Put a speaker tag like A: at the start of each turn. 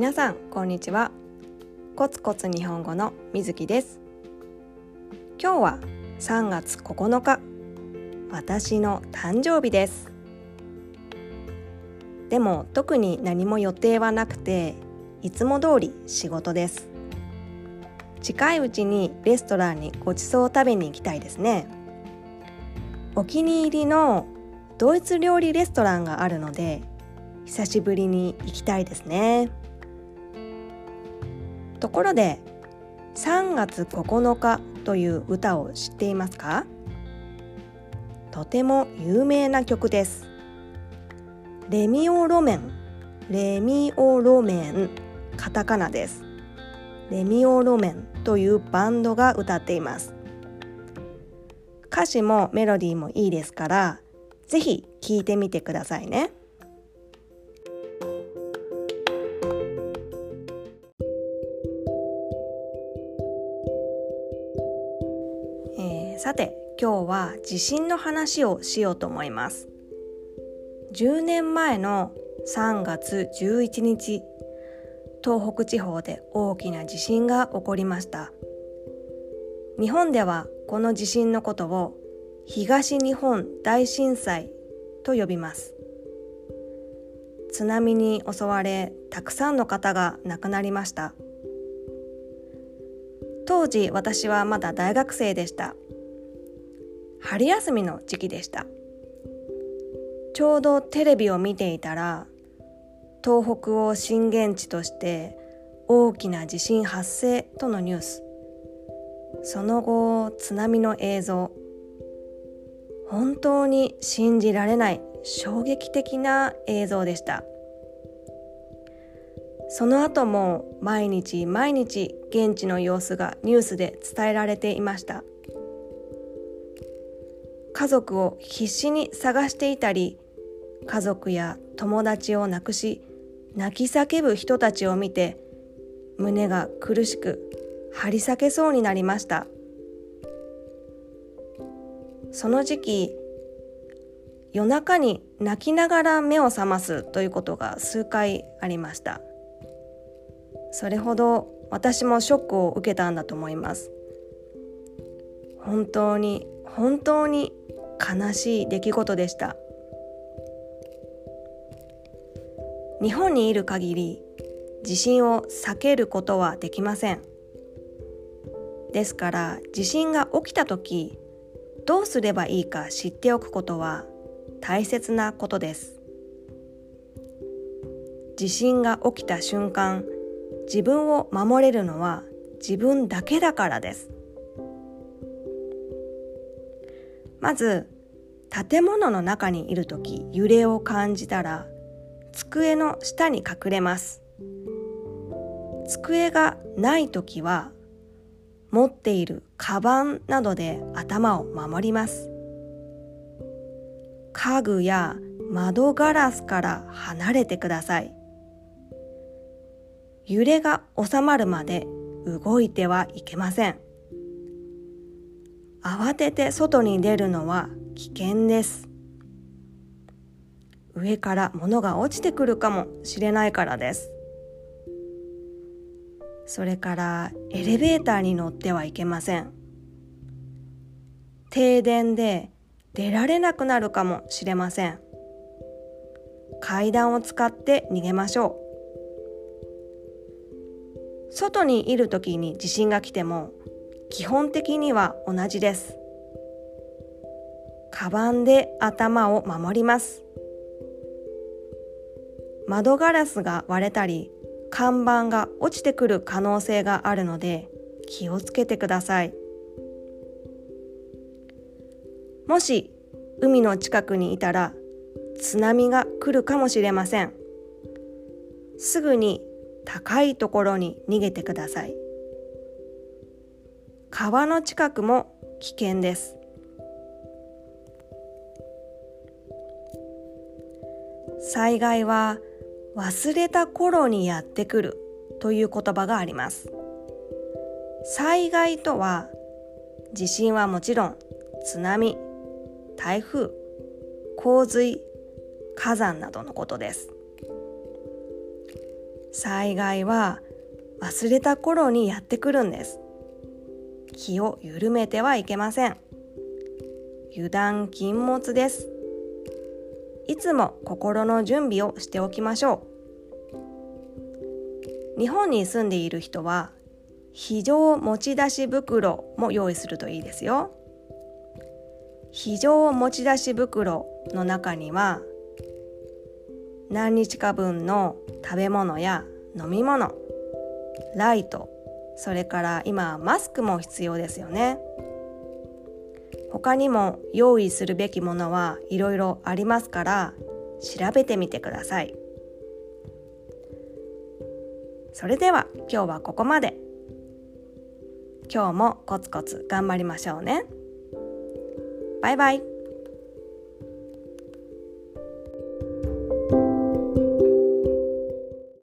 A: 皆さんこんにちは。コツコツ日本語のみずきです。今日は3月9日私の誕生日です。でも特に何も予定はなくていつも通り仕事です。近いうちにレストランにごちそうを食べに行きたいですね。お気に入りのドイツ料理レストランがあるので久しぶりに行きたいですね。ところで3月9日という歌を知っていますか？とても有名な曲です。レミオロメン。レミオロメン。カタカナです。レミオロメンというバンドが歌っています。歌詞もメロディーもいいですからぜひ聴いてみてくださいね。さて今日は地震の話をしようと思います。10年前の3月11日東北地方で大きな地震が起こりました。日本ではこの地震のことを東日本大震災と呼びます。津波に襲われたくさんの方が亡くなりました。当時私はまだ大学生でした。春休みの時期でした。ちょうどテレビを見ていたら東北を震源地として大きな地震発生とのニュース。その後津波の映像。本当に信じられない衝撃的な映像でした。その後も毎日毎日現地の様子がニュースで伝えられていました。家族を必死に探していたり家族や友達を亡くし泣き叫ぶ人たちを見て胸が苦しく張り裂けそうになりました。その時期夜中に泣きながら目を覚ますということが数回ありました。それほど私もショックを受けたんだと思います。本当に本当に悲しい出来事でした。日本にいる限り地震を避けることはできません。ですから地震が起きた時どうすればいいか知っておくことは大切なことです。地震が起きた瞬間自分を守れるのは自分だけだからです。まず建物の中にいる時揺れを感じたら机の下に隠れます。机がない時は持っているカバンなどで頭を守ります。家具や窓ガラスから離れてください。揺れが収まるまで動いてはいけません。慌てて外に出るのは危険です。上から物が落ちてくるかもしれないからです。それからエレベーターに乗ってはいけません。停電で出られなくなるかもしれません。階段を使って逃げましょう。外にいる時に地震が来ても基本的には同じです。カバンで頭を守ります。窓ガラスが割れたり看板が落ちてくる可能性があるので気をつけてください。もし海の近くにいたら津波が来るかもしれません。すぐに高いところに逃げてください。川の近くも危険です。災害は忘れた頃にやってくるという言葉があります。災害とは地震はもちろん津波台風洪水火山などのことです。災害は忘れた頃にやってくるんです。気を緩めてはいけません。油断禁物です。いつも心の準備をしておきましょう。日本に住んでいる人は非常持ち出し袋も用意するといいですよ。非常持ち出し袋の中には何日か分の食べ物や飲み物ライトそれから今マスクも必要ですよね。他にも用意するべきものはいろいろありますから調べてみてください。それでは今日はここまで。今日もコツコツ頑張りましょうね。バイバイ。